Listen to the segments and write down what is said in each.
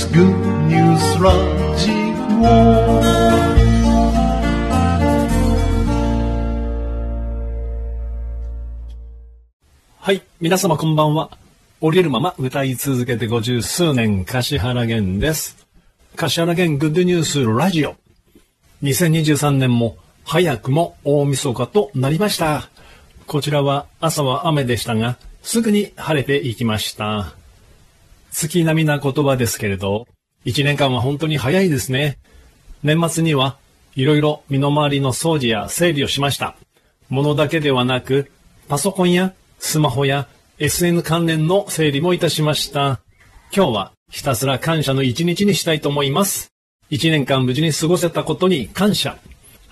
News Good News ラジオはい。皆様こんばんは。降りるまま歌い続けて五十数年、柏原源です。柏原源グッドニュースラジオ。2023年も早くも大晦日となりました。こちらは朝は雨でしたが、すぐに晴れていきました。月並みな言葉ですけれど、一年間は本当に早いですね。年末にはいろいろ身の回りの掃除や整理をしました。ものだけではなく、パソコンやスマホや SN 関連の整理もいたしました。今日はひたすら感謝の一日にしたいと思います。一年間無事に過ごせたことに感謝。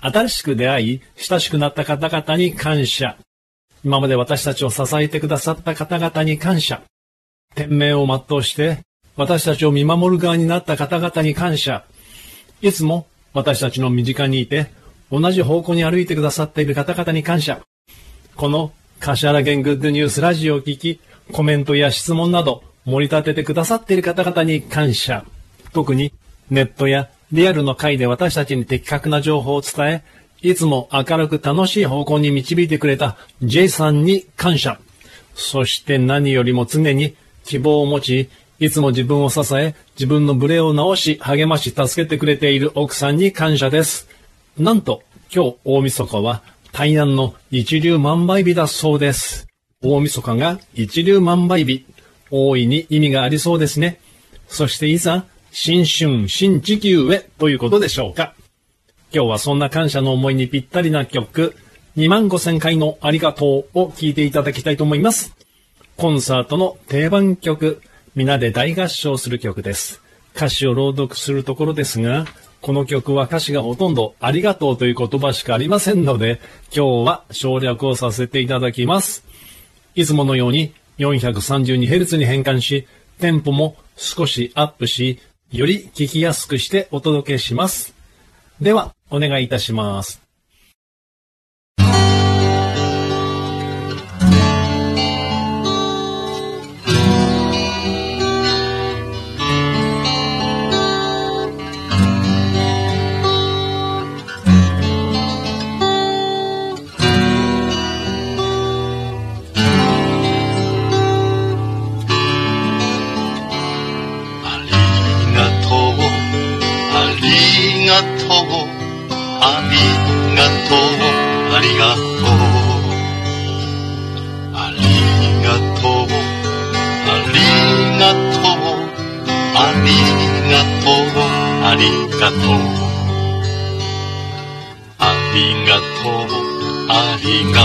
新しく出会い、親しくなった方々に感謝。今まで私たちを支えてくださった方々に感謝。天命を全うして、私たちを見守る側になった方々に感謝。いつも私たちの身近にいて、同じ方向に歩いてくださっている方々に感謝。この柏原源グッドニュースラジオを聞き、コメントや質問など盛り立ててくださっている方々に感謝。特にネットやリアルの回で私たちに的確な情報を伝え、いつも明るく楽しい方向に導いてくれた J さんに感謝。そして何よりも常に希望を持ち、いつも自分を支え、自分のブレを直し、励まし、助けてくれている奥さんに感謝です。なんと、今日大晦日は大安の一粒万倍日だそうです。大晦日が一粒万倍日。大いに意味がありそうですね。そしていざ、新春、新地球へということでしょうか。今日はそんな感謝の思いにぴったりな曲、2万5千回のありがとうを聴いていただきたいと思います。コンサートの定番曲、皆で大合唱する曲です。歌詞を朗読するところですが、この曲は歌詞がほとんどありがとうという言葉しかありませんので、今日は省略をさせていただきます。いつものように 432Hz に変換し、テンポも少しアップし、より聞きやすくしてお届けします。では、お願いいたします。がとう、ありがとう。ありがとう、ありがとう、ありがとう、ありがとう。ありがとう、ありが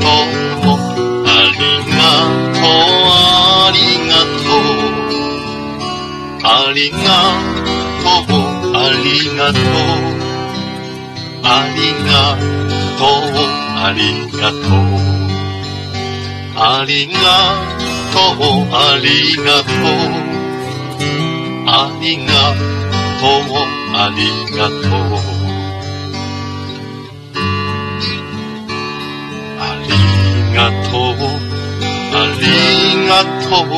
とう、ありがとう、ありがとう。ありがとう、ありがとう。ありがとう、ありがとう。ありがとう、ありがとう。ありがとう、ありがとう。ありがとう、ありがとう。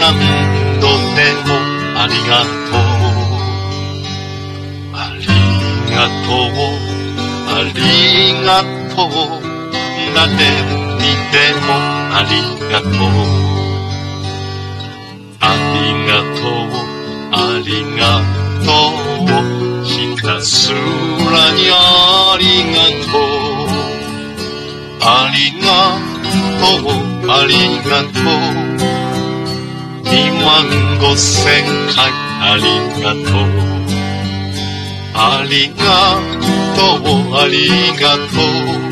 何度でもありがとう。がとう、ありがとう。誰にでもありがとう。ありがとう、ありがとう。ひたすらにありがとう。ありがとう、ありがとう。二万五千回ありがとう。ありがとう、ありがとう。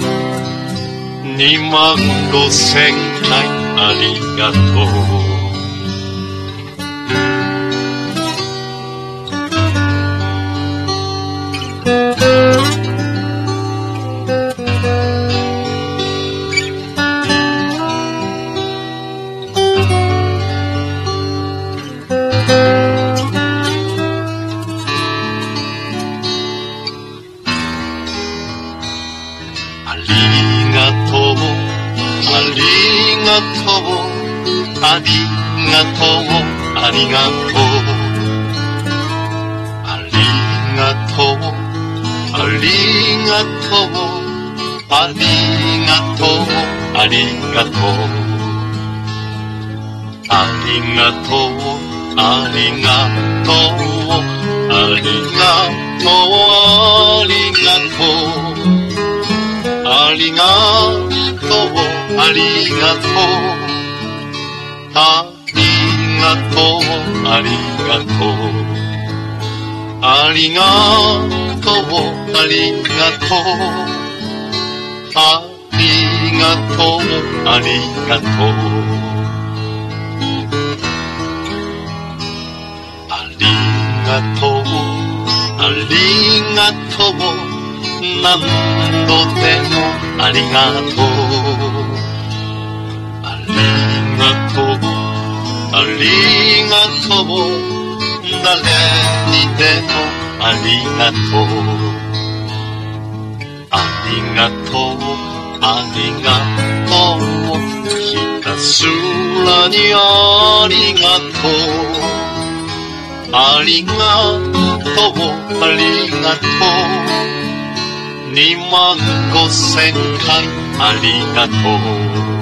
2万五千回ありがとう。ありがとうありがとうありがとうありがとうありがとうありがとうありがとうありがとうありがとうありがとうありがとうありがとうありがとう、ありがとう。ありがとう、ありがとう。ありがとう、ありがとう。ありがとう、ありがとう。何度でもありがとう。がとう。ありがとう。誰にでもありがとう。ありがとう。ありがとう。ひたすらにありがとう。ありがとう。ありがとう。二万五千回ありがとう。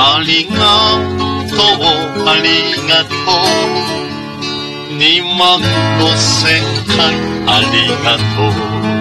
ありがとう。ありがとう。2万五千回ありがとう。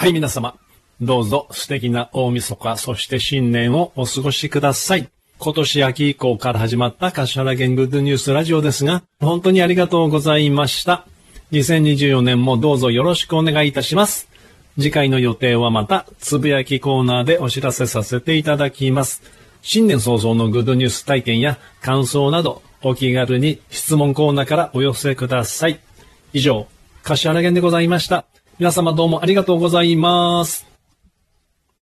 はい、皆様。どうぞ素敵な大晦日、そして新年をお過ごしください。今年秋以降から始まった柏原源グッドニュースラジオですが、本当にありがとうございました。2024年もどうぞよろしくお願いいたします。次回の予定はまた、つぶやきコーナーでお知らせさせていただきます。新年早々のグッドニュース体験や感想など、お気軽に質問コーナーからお寄せください。以上、柏原源でございました。皆様どうもありがとうございます。